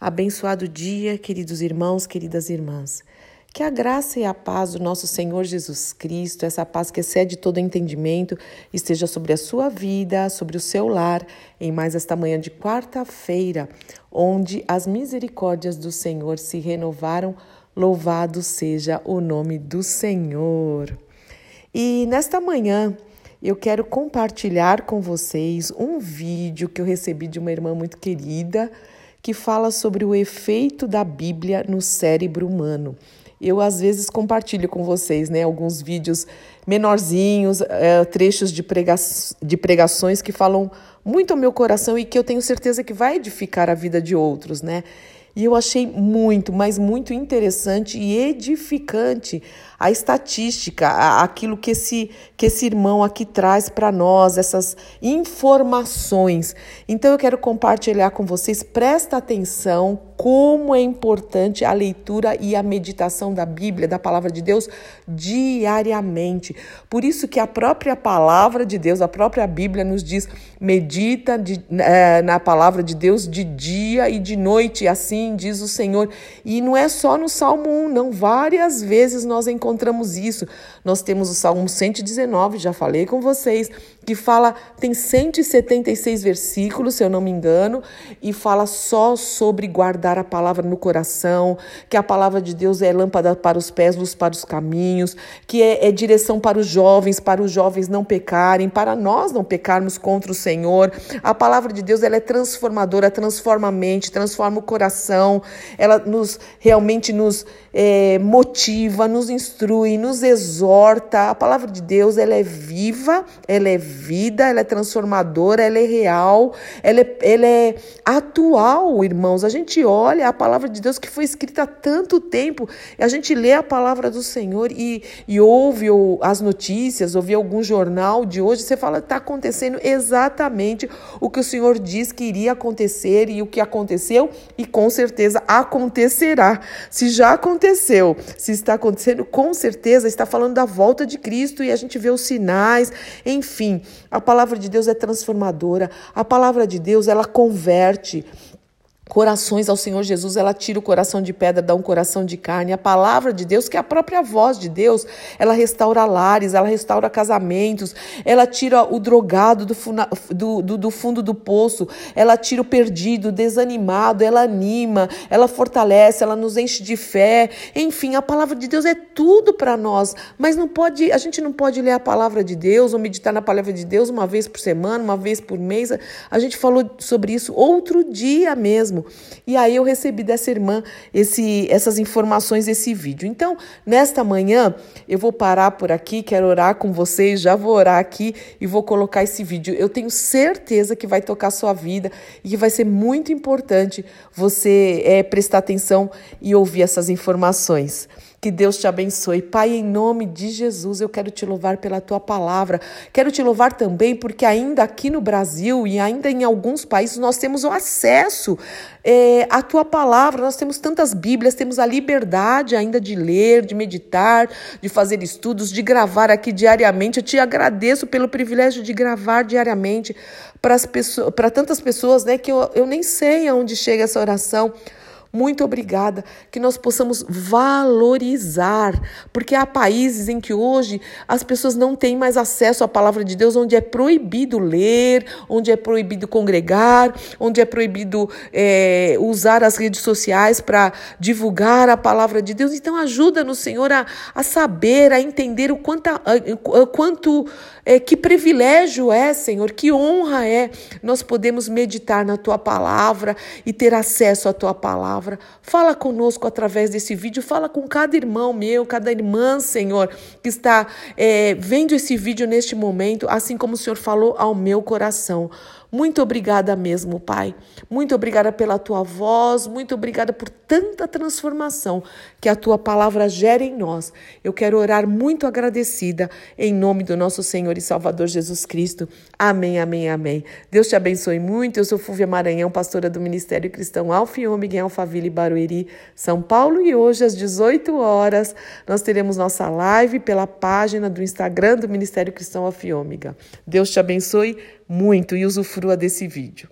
Abençoado dia, queridos irmãos, queridas irmãs. Que a graça e a paz do nosso Senhor Jesus Cristo, essa paz que excede todo entendimento, esteja sobre a sua vida, sobre o seu lar, em mais esta manhã de quarta-feira, onde as misericórdias do Senhor se renovaram. Louvado seja o nome do Senhor. E nesta manhã, eu quero compartilhar com vocês um vídeo que eu recebi de uma irmã muito querida que fala sobre o efeito da Bíblia no cérebro humano. Eu às vezes compartilho com vocês, né, alguns vídeos menorzinhos, é, trechos de, prega de pregações que falam muito ao meu coração e que eu tenho certeza que vai edificar a vida de outros, né? E eu achei muito, mas muito interessante e edificante a estatística, aquilo que esse, que esse irmão aqui traz para nós, essas informações. Então eu quero compartilhar com vocês, presta atenção como é importante a leitura e a meditação da Bíblia, da palavra de Deus, diariamente. Por isso que a própria palavra de Deus, a própria Bíblia nos diz: medita de, é, na palavra de Deus de dia e de noite, assim diz o Senhor. E não é só no Salmo 1, não. Várias vezes nós encontramos isso. Nós temos o Salmo 119, já falei com vocês, que fala, tem 176 versículos, se eu não me engano, e fala só sobre guardar a palavra no coração, que a palavra de Deus é lâmpada para os pés, luz para os caminhos, que é, é direção para os jovens, para os jovens não pecarem, para nós não pecarmos contra o Senhor. A palavra de Deus ela é transformadora, transforma a mente, transforma o coração, ela nos realmente nos é, motiva, nos instrui, nos exorta. A palavra de Deus ela é viva, ela é vida, ela é transformadora, ela é real, ela é, ela é atual, irmãos. A gente olha a palavra de Deus que foi escrita há tanto tempo, a gente lê a palavra do Senhor e, e ouve ou, as notícias, ouve algum jornal de hoje, você fala, está acontecendo exatamente o que o Senhor diz que iria acontecer e o que aconteceu, e com certeza acontecerá. Se já aconteceu, se está acontecendo, com certeza está falando da volta de Cristo e a gente vê os sinais, enfim a palavra de Deus é transformadora, a palavra de Deus ela converte corações ao Senhor Jesus, ela tira o coração de pedra, dá um coração de carne. A palavra de Deus, que é a própria voz de Deus, ela restaura lares, ela restaura casamentos, ela tira o drogado do, do, do, do fundo do poço, ela tira o perdido, o desanimado, ela anima, ela fortalece, ela nos enche de fé. Enfim, a palavra de Deus é tudo para nós, mas não pode, a gente não pode ler a palavra de Deus ou meditar na palavra de Deus uma vez por semana, uma vez por mês. A gente falou sobre isso outro dia mesmo mesmo. E aí eu recebi dessa irmã esse, essas informações, esse vídeo. Então, nesta manhã, eu vou parar por aqui, quero orar com vocês, já vou orar aqui e vou colocar esse vídeo. Eu tenho certeza que vai tocar sua vida e que vai ser muito importante você é, prestar atenção e ouvir essas informações. Que Deus te abençoe. Pai, em nome de Jesus, eu quero te louvar pela tua palavra. Quero te louvar também porque ainda aqui no Brasil e ainda em alguns países nós temos o acesso é, à tua palavra. Nós temos tantas Bíblias, temos a liberdade ainda de ler, de meditar, de fazer estudos, de gravar aqui diariamente. Eu te agradeço pelo privilégio de gravar diariamente para tantas pessoas né, que eu, eu nem sei aonde chega essa oração. Muito obrigada. Que nós possamos valorizar, porque há países em que hoje as pessoas não têm mais acesso à palavra de Deus, onde é proibido ler, onde é proibido congregar, onde é proibido é, usar as redes sociais para divulgar a palavra de Deus. Então, ajuda-nos, Senhor, a, a saber, a entender o quanto, a, a, quanto é, que privilégio é, Senhor, que honra é nós podemos meditar na tua palavra e ter acesso à tua palavra palavra. Fala conosco através desse vídeo, fala com cada irmão meu, cada irmã, Senhor, que está é, vendo esse vídeo neste momento, assim como o Senhor falou ao meu coração. Muito obrigada mesmo, Pai. Muito obrigada pela tua voz, muito obrigada por tanta transformação que a tua palavra gera em nós. Eu quero orar muito agradecida em nome do nosso Senhor e Salvador Jesus Cristo. Amém, amém, amém. Deus te abençoe muito. Eu sou Fúvia Maranhão, pastora do Ministério Cristão Alfa e Ômega em Alphaville, Barueri, São Paulo. E hoje, às 18 horas, nós teremos nossa live pela página do Instagram do Ministério Cristão Alfa e Ômega. Deus te abençoe muito e usufrua desse vídeo.